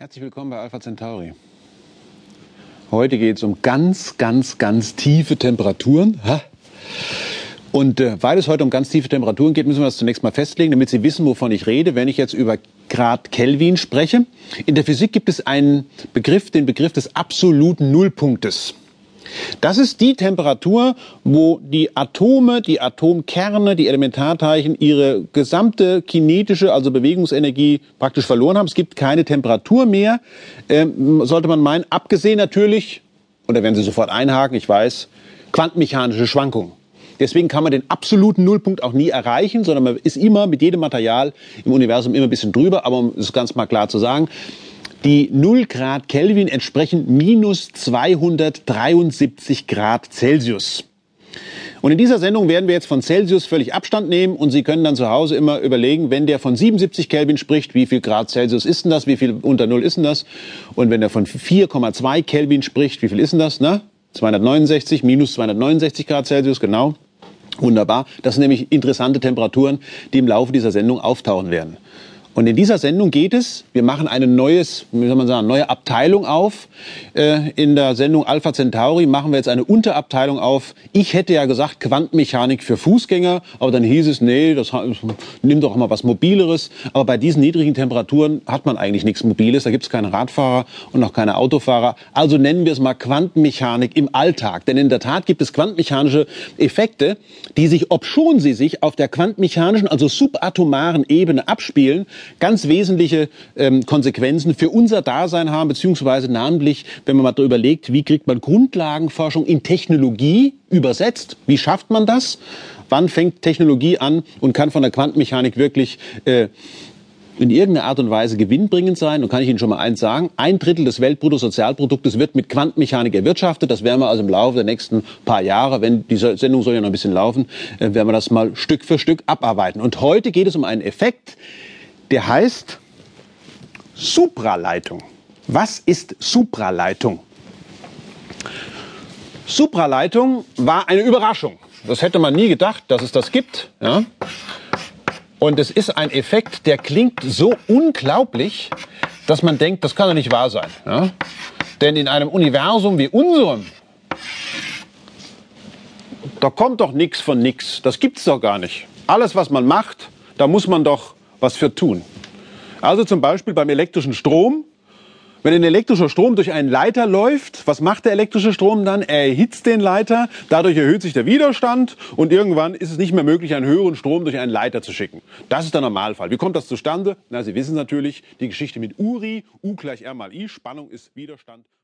Herzlich willkommen bei Alpha Centauri. Heute geht es um ganz, ganz, ganz tiefe Temperaturen. Und äh, weil es heute um ganz tiefe Temperaturen geht, müssen wir das zunächst mal festlegen, damit Sie wissen, wovon ich rede, wenn ich jetzt über Grad Kelvin spreche. In der Physik gibt es einen Begriff, den Begriff des absoluten Nullpunktes. Das ist die Temperatur, wo die Atome, die Atomkerne, die Elementarteilchen ihre gesamte kinetische, also Bewegungsenergie praktisch verloren haben. Es gibt keine Temperatur mehr, ähm, sollte man meinen, abgesehen natürlich, und da werden Sie sofort einhaken, ich weiß, quantenmechanische Schwankungen. Deswegen kann man den absoluten Nullpunkt auch nie erreichen, sondern man ist immer mit jedem Material im Universum immer ein bisschen drüber. Aber um es ganz mal klar zu sagen, die 0 Grad Kelvin entsprechen minus 273 Grad Celsius. Und in dieser Sendung werden wir jetzt von Celsius völlig Abstand nehmen und Sie können dann zu Hause immer überlegen, wenn der von 77 Kelvin spricht, wie viel Grad Celsius ist denn das, wie viel unter Null ist denn das? Und wenn er von 4,2 Kelvin spricht, wie viel ist denn das? Ne? 269 minus 269 Grad Celsius, genau. Wunderbar. Das sind nämlich interessante Temperaturen, die im Laufe dieser Sendung auftauchen werden. Und in dieser Sendung geht es, wir machen eine neues, wie soll man sagen, neue Abteilung auf. Äh, in der Sendung Alpha Centauri machen wir jetzt eine Unterabteilung auf. Ich hätte ja gesagt Quantenmechanik für Fußgänger, aber dann hieß es, nee, das nimm doch mal was Mobileres. Aber bei diesen niedrigen Temperaturen hat man eigentlich nichts Mobiles. Da gibt es keine Radfahrer und auch keine Autofahrer. Also nennen wir es mal Quantenmechanik im Alltag. Denn in der Tat gibt es quantenmechanische Effekte, die sich, obschon sie sich auf der quantenmechanischen, also subatomaren Ebene abspielen, ganz wesentliche ähm, Konsequenzen für unser Dasein haben, beziehungsweise namentlich, wenn man mal darüber überlegt, wie kriegt man Grundlagenforschung in Technologie übersetzt, wie schafft man das? Wann fängt Technologie an und kann von der Quantenmechanik wirklich äh, in irgendeiner Art und Weise gewinnbringend sein. Und kann ich Ihnen schon mal eins sagen, ein Drittel des Weltbruttosozialproduktes wird mit Quantenmechanik erwirtschaftet. Das werden wir also im Laufe der nächsten paar Jahre, wenn diese Sendung soll ja noch ein bisschen laufen, äh, werden wir das mal Stück für Stück abarbeiten. Und heute geht es um einen Effekt, der heißt Supraleitung. Was ist Supraleitung? Supraleitung war eine Überraschung. Das hätte man nie gedacht, dass es das gibt. Ja? Und es ist ein Effekt, der klingt so unglaublich, dass man denkt, das kann doch nicht wahr sein. Ja? Denn in einem Universum wie unserem, da kommt doch nichts von nichts. Das gibt's doch gar nicht. Alles, was man macht, da muss man doch was für tun. Also zum Beispiel beim elektrischen Strom. Wenn ein elektrischer Strom durch einen Leiter läuft, was macht der elektrische Strom dann? Er erhitzt den Leiter, dadurch erhöht sich der Widerstand und irgendwann ist es nicht mehr möglich, einen höheren Strom durch einen Leiter zu schicken. Das ist der Normalfall. Wie kommt das zustande? Na, Sie wissen natürlich, die Geschichte mit Uri, U gleich R mal I, Spannung ist Widerstand.